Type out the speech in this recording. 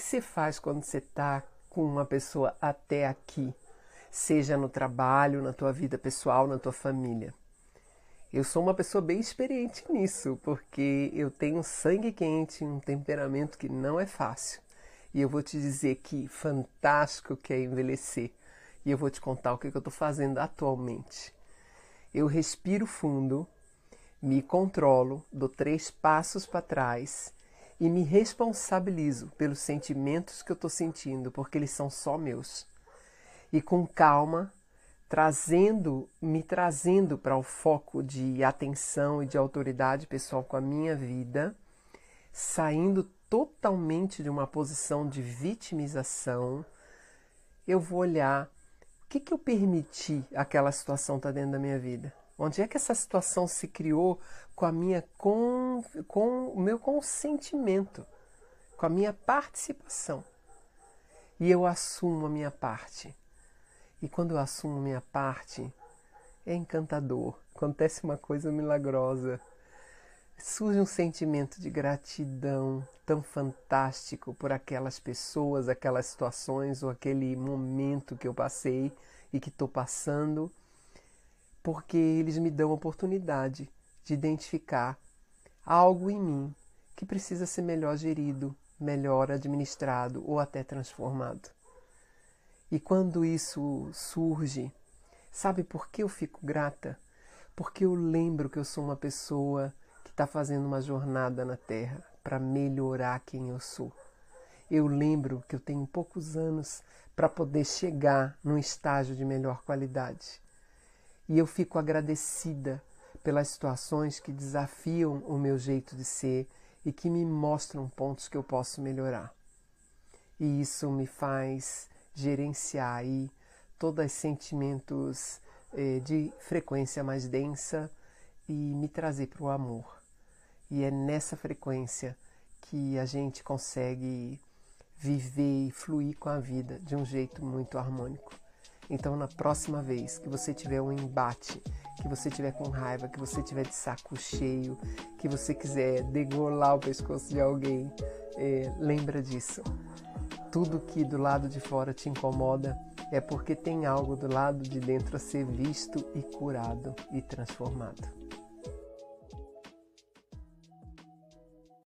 Que você faz quando você está com uma pessoa até aqui? Seja no trabalho, na tua vida pessoal, na tua família. Eu sou uma pessoa bem experiente nisso, porque eu tenho sangue quente, um temperamento que não é fácil. E eu vou te dizer que fantástico que é envelhecer. E eu vou te contar o que eu estou fazendo atualmente. Eu respiro fundo, me controlo, dou três passos para trás e me responsabilizo pelos sentimentos que eu estou sentindo, porque eles são só meus. E com calma, trazendo, me trazendo para o foco de atenção e de autoridade pessoal com a minha vida, saindo totalmente de uma posição de vitimização, eu vou olhar o que, que eu permiti aquela situação estar tá dentro da minha vida. Onde é que essa situação se criou com a minha com, com o meu consentimento, com a minha participação? E eu assumo a minha parte. E quando eu assumo a minha parte, é encantador. Acontece uma coisa milagrosa. Surge um sentimento de gratidão tão fantástico por aquelas pessoas, aquelas situações ou aquele momento que eu passei e que estou passando porque eles me dão a oportunidade de identificar algo em mim que precisa ser melhor gerido, melhor administrado ou até transformado. E quando isso surge, sabe por que eu fico grata? Porque eu lembro que eu sou uma pessoa que está fazendo uma jornada na Terra para melhorar quem eu sou. Eu lembro que eu tenho poucos anos para poder chegar num estágio de melhor qualidade. E eu fico agradecida pelas situações que desafiam o meu jeito de ser e que me mostram pontos que eu posso melhorar. E isso me faz gerenciar aí todos os sentimentos eh, de frequência mais densa e me trazer para o amor. E é nessa frequência que a gente consegue viver e fluir com a vida de um jeito muito harmônico. Então, na próxima vez que você tiver um embate, que você tiver com raiva, que você tiver de saco cheio, que você quiser degolar o pescoço de alguém, é, lembra disso. Tudo que do lado de fora te incomoda é porque tem algo do lado de dentro a ser visto e curado e transformado.